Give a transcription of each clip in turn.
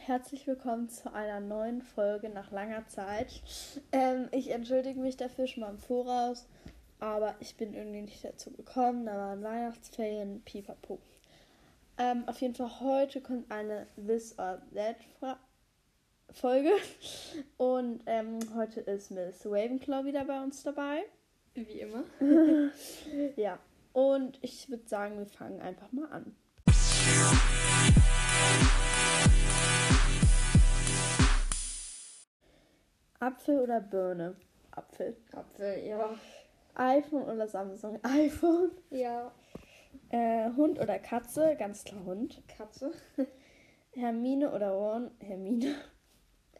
und herzlich willkommen zu einer neuen Folge nach langer Zeit. Ähm, ich entschuldige mich dafür schon mal im Voraus, aber ich bin irgendwie nicht dazu gekommen. Da waren Weihnachtsferien, pipapo. Ähm, auf jeden Fall heute kommt eine This or That Folge und ähm, heute ist Miss Ravenclaw wieder bei uns dabei. Wie immer. ja, und ich würde sagen, wir fangen einfach mal an. Apfel oder Birne? Apfel. Apfel, ja. iPhone oder Samsung? iPhone. Ja. Äh, Hund oder Katze? Ganz klar Hund. Katze. Hermine oder Ron? Hermine.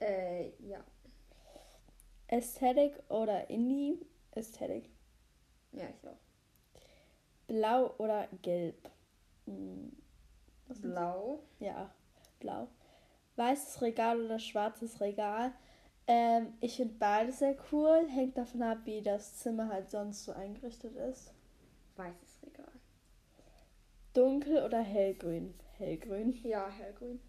Äh, ja. Aesthetic oder Indie? Aesthetic. Ja, ich auch. Blau oder Gelb? Hm, Blau. Ja, blau. Weißes Regal oder schwarzes Regal? Ähm, ich finde beides sehr cool. Hängt davon ab, wie das Zimmer halt sonst so eingerichtet ist. Weißes Regal. Dunkel oder hellgrün? Hellgrün. Ja, hellgrün.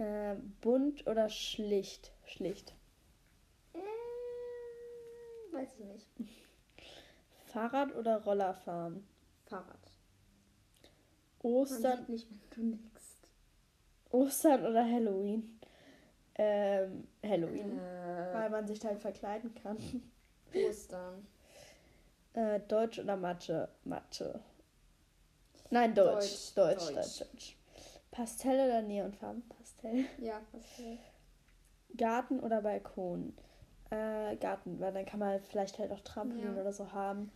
Ähm, bunt oder schlicht? Schlicht. Ähm, weiß ich nicht. Fahrrad oder Roller fahren? Fahrrad. Ostern, nicht, wenn du nix. Ostern oder Halloween? Ähm, Halloween. Weil Äh, man sich halt verkleiden kann. Ostern. Äh, Deutsch oder Mathe? Mathe. Nein, Deutsch. Deutsch, Deutsch, Deutsch, Deutsch. Deutsch. Pastell oder Neonfarben? Pastell. Ja, Pastell. Garten oder Balkon? Äh, Garten, weil dann kann man vielleicht halt auch Trampolin Ja. oder so haben.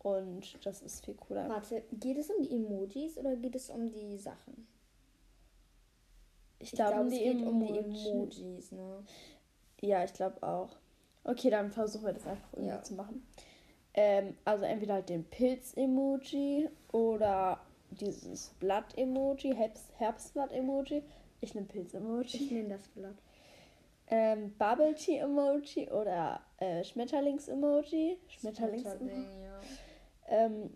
Und das ist viel cooler. Warte, geht es um die Emojis oder geht es um die Sachen? Ich glaube, um es die geht um die Emoji. Emojis, ne? Ja, ich glaube auch. Okay, dann versuchen wir das einfach irgendwie Ja. zu machen. Ähm, also entweder halt den Pilz-Emoji oder dieses Blatt-Emoji, Herbst- Herbstblatt-Emoji. Ich nehme Pilz-Emoji. Ich nehme das Blatt. Ähm, Bubble Tea Emoji oder äh, Schmetterlings-Emoji. Schmetterlings Schmetterling, ja. ähm,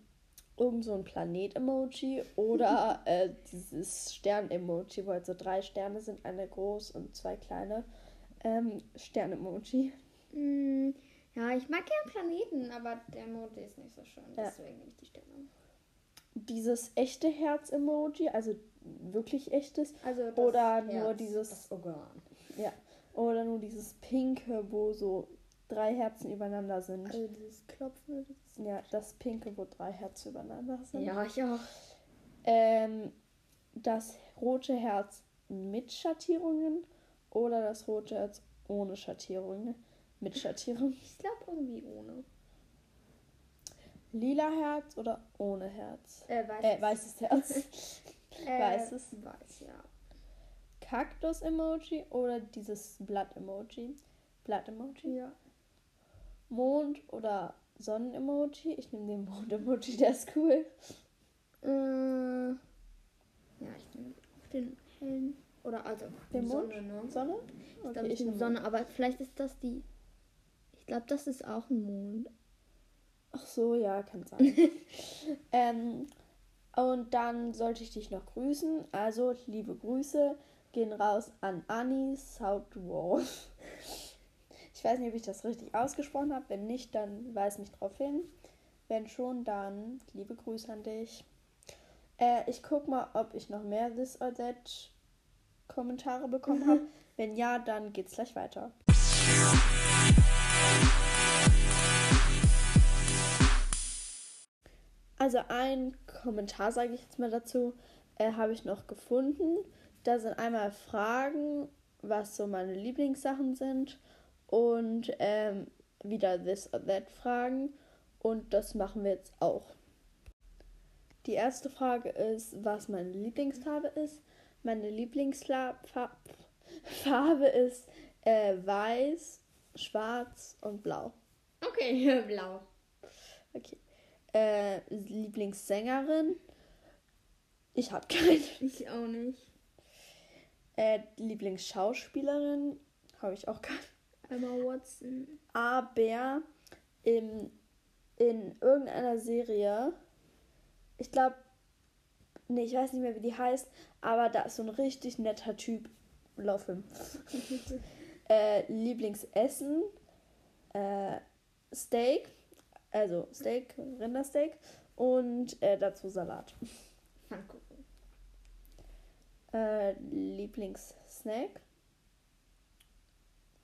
irgend so ein Planet-Emoji oder äh, dieses Stern-Emoji, wo halt so drei Sterne sind, eine groß und zwei kleine. Ähm, Stern-Emoji. Mm, ja, ich mag gern Planeten, aber der Emoji ist nicht so schön. Ja. Deswegen nehme ich die Sterne. Dieses echte Herz-Emoji, also wirklich echtes. Also das Oder Herz, nur dieses- Organ. Ja. Oder nur dieses pinke, wo so drei Herzen übereinander sind. Also dieses Klopfen. Das Ja, das pinke, wo drei Herzen übereinander sind. ja, ich auch. Ähm, das rote Herz mit Schattierungen oder das rote Herz ohne Schattierungen. Mit Schattierungen. Ich glaube irgendwie ohne. Lila Herz oder ohne Herz? Äh, weiß Äh, weißes Herz. äh, weißes. Weiß, ja. Kaktus-Emoji oder dieses Blatt-Emoji? Blatt-Emoji. Ja. Mond oder Sonnen-Emoji? Ich nehme den Mond-Emoji, der ist cool. Äh, ja, ich nehme den hellen. Oder also Den Mond? Sonne, ne? Sonne? Ich glaube, Okay, ich nehme nehm Sonne, aber vielleicht ist das die. Ich glaube, das ist auch ein Mond. Ach so, ja, kann sein. ähm, und dann sollte ich dich noch grüßen. Also, liebe Grüße gehen raus an Annie Southwolf. Ich weiß nicht, ob ich das richtig ausgesprochen habe. Wenn nicht, dann weis mich drauf hin. Wenn schon, dann liebe Grüße an dich. Äh, ich guck mal, ob ich noch mehr This or That Kommentare bekommen habe. Wenn ja, dann geht's gleich weiter. Also ein Kommentar, sage ich jetzt mal dazu, äh, habe ich noch gefunden. Da sind einmal Fragen, was so meine Lieblingssachen sind und ähm, wieder this or that Fragen. Und das machen wir jetzt auch. Die erste Frage ist, was meine Lieblingsfarbe ist. Meine Lieblingsfarbe ist äh, weiß, schwarz und blau. Okay, blau. Okay. Äh, Lieblingssängerin. Ich habe keine. Ich auch nicht. Äh, Lieblingsschauspielerin. Habe ich auch keine. Emma Watson. Aber im, in irgendeiner Serie, ich glaube, nee, ich weiß nicht mehr, wie die heißt, aber da ist so ein richtig netter Typ Lauffilm. äh, Lieblingsessen, äh, Steak, also Steak, Rindersteak und äh, dazu Salat. Pfannkuchen. Äh, Lieblingssnack,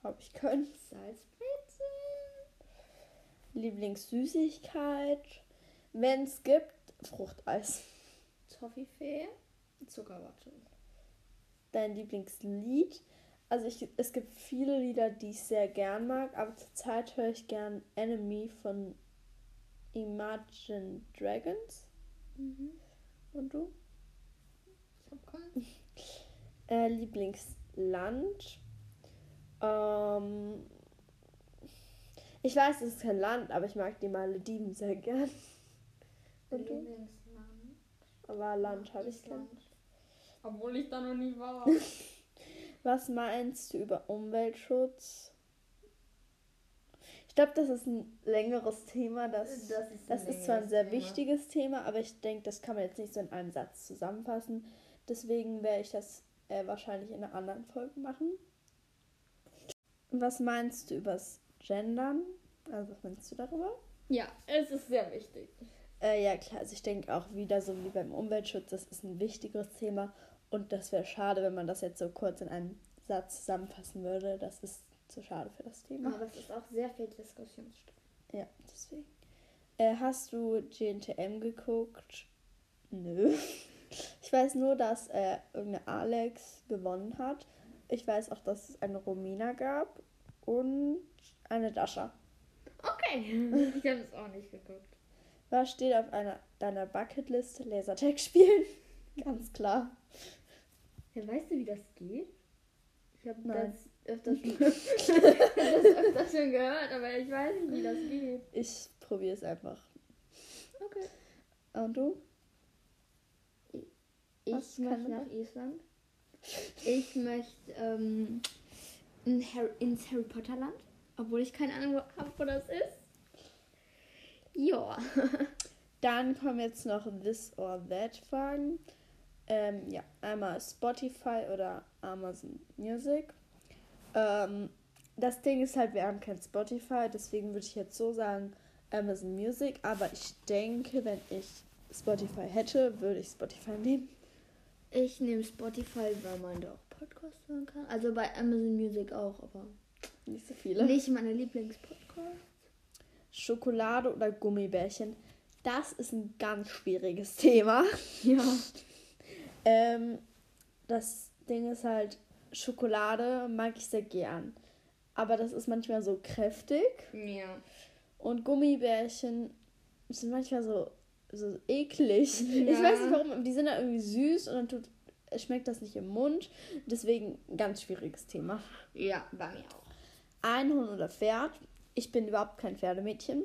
habe ich keinen. Salzbrezel. Lieblingssüßigkeit, wenn es gibt, Fruchteis. Toffifee. Zuckerwatte. Dein Lieblingslied? Also ich, es gibt viele Lieder, die ich sehr gern mag, aber zurzeit höre ich gern Enemy von Imagine Dragons. Mhm. Und du? Ich hab keinen. Äh, Lieblingsland? Ähm, ich weiß, es ist kein Land, aber ich mag die Malediven sehr gern. Und du? Lieblingsland. Aber Land habe ich kein. Obwohl ich da noch nie war. Was meinst du über Umweltschutz? Ich glaube, das ist ein längeres Thema. Das, Das ist das ist zwar ein sehr Thema. wichtiges Thema, aber ich denke, das kann man jetzt nicht so in einem Satz zusammenfassen. Deswegen werde ich das äh, wahrscheinlich in einer anderen Folge machen. Was meinst du übers Gendern? Also, was meinst du darüber? Ja, es ist sehr wichtig. Äh, ja, klar, also ich denke auch wieder so wie beim Umweltschutz, das ist ein wichtiges Thema und das wäre schade, wenn man das jetzt so kurz in einem Satz zusammenfassen würde. Das ist zu schade für das Thema. Aber es ist auch sehr viel Diskussionsstoff. Ja, deswegen. Äh, hast du GNTM geguckt? Nö. Ich weiß nur, dass äh, irgendeine Alex gewonnen hat. Ich weiß auch, dass es eine Romina gab und eine Dasha. Okay. Ich habe es auch nicht geguckt. Was steht auf einer deiner Bucketliste? Lasertag spielen? Ganz klar. Ja, weißt du, wie das geht? Ich habe das öfters schon, das öfters schon gehört, aber ich weiß nicht, wie das geht. Ich probiere es einfach. Okay. Und du? Ich möchte man nach Island. Ich möchte ähm, in Harry, ins Harry Potter Land, obwohl ich keine Ahnung habe, wo das ist. Ja. Dann kommen jetzt noch This or That Fragen. Ähm, ja, einmal Spotify oder Amazon Music. Ähm, das Ding ist halt, wir haben kein Spotify, deswegen würde ich jetzt so sagen Amazon Music. Aber ich denke, wenn ich Spotify hätte, würde ich Spotify nehmen. Ich nehme Spotify, weil man da auch Podcasts hören kann. Also bei Amazon Music auch, aber Nicht so viele. nicht meine Lieblingspodcast. Schokolade oder Gummibärchen. Das ist ein ganz schwieriges Thema. Ja. Ähm, das Ding ist halt, Schokolade mag ich sehr gern. Aber das ist manchmal so kräftig. Ja. Und Gummibärchen sind manchmal so, so eklig. Ich Ja. weiß nicht warum, die sind dann irgendwie süß und dann tut, schmeckt das nicht im Mund. Deswegen ein ganz schwieriges Thema. Ja, bei mir auch. Einhorn oder Pferd. Ich bin überhaupt kein Pferdemädchen.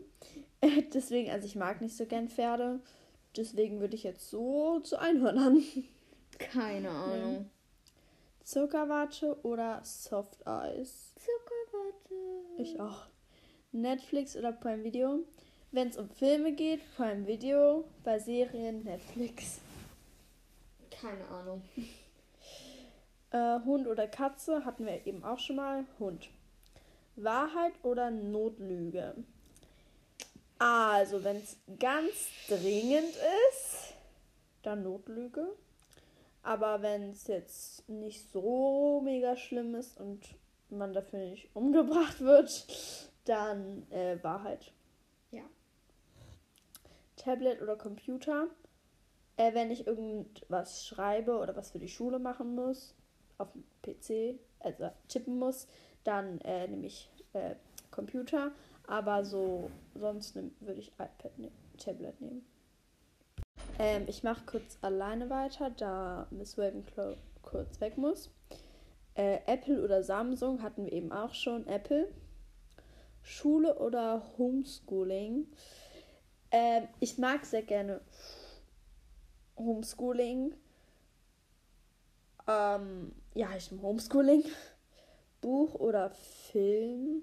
Deswegen, also ich mag nicht so gern Pferde. Deswegen würde ich jetzt so zu Einhörnern. Keine Ahnung. Zuckerwatte oder Soft Eis? Zuckerwatte. Ich auch. Netflix oder Prime Video? Wenn es um Filme geht, Prime Video. Bei Serien Netflix. Keine Ahnung. Äh, Hund oder Katze hatten wir eben auch schon mal. Hund. Wahrheit oder Notlüge? Also, wenn es ganz dringend ist, dann Notlüge. Aber wenn es jetzt nicht so mega schlimm ist und man dafür nicht umgebracht wird, dann äh, Wahrheit. Tablet oder Computer. Äh, wenn ich irgendwas schreibe oder was für die Schule machen muss, auf dem PC, also tippen muss, dann äh, nehme ich äh, Computer. Aber so sonst würde ich iPad ne Tablet nehmen. Ähm, ich mache kurz alleine weiter, da Miss Ravenclaw kurz weg muss. Äh, Apple oder Samsung hatten wir eben auch schon. Apple. Schule oder Homeschooling. Ähm, ich mag sehr gerne Homeschooling. Ähm, ja, ich Homeschooling. Buch oder Film.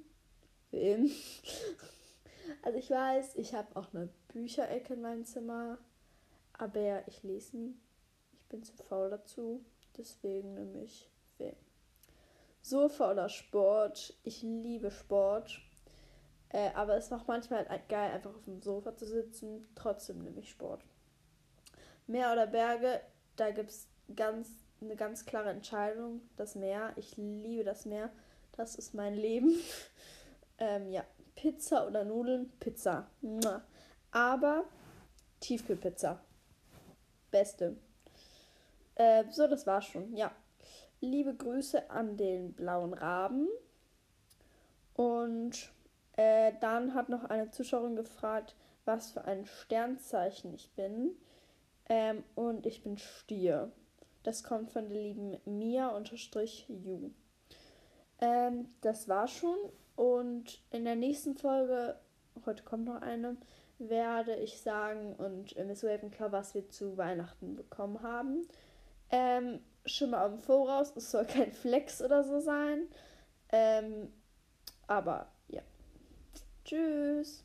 Film. Also ich weiß, ich habe auch eine Bücherecke in meinem Zimmer. Aber ich lese nie. Ich bin zu faul dazu. Deswegen nehme ich Film. Sofa oder Sport. Ich liebe Sport. Äh, aber es macht manchmal halt geil, einfach auf dem Sofa zu sitzen. Trotzdem nehme ich Sport. Meer oder Berge, da gibt es ganz, eine ganz klare Entscheidung. Das Meer. Ich liebe das Meer. Das ist mein Leben. ähm, ja, Pizza oder Nudeln? Pizza. Aber Tiefkühlpizza. Beste. Äh, so, das war's schon. Ja. Liebe Grüße an den blauen Raben. Und äh, dann hat noch eine Zuschauerin gefragt, was für ein Sternzeichen ich bin. Ähm, und ich bin Stier. Das kommt von der lieben Mia-Ju. Ähm, das war schon. Und in der nächsten Folge, heute kommt noch eine, werde ich sagen und Miss Ravenclaw, was wir zu Weihnachten bekommen haben. Ähm, schon mal im Voraus, es soll kein Flex oder so sein. Ähm, aber. Tschüss.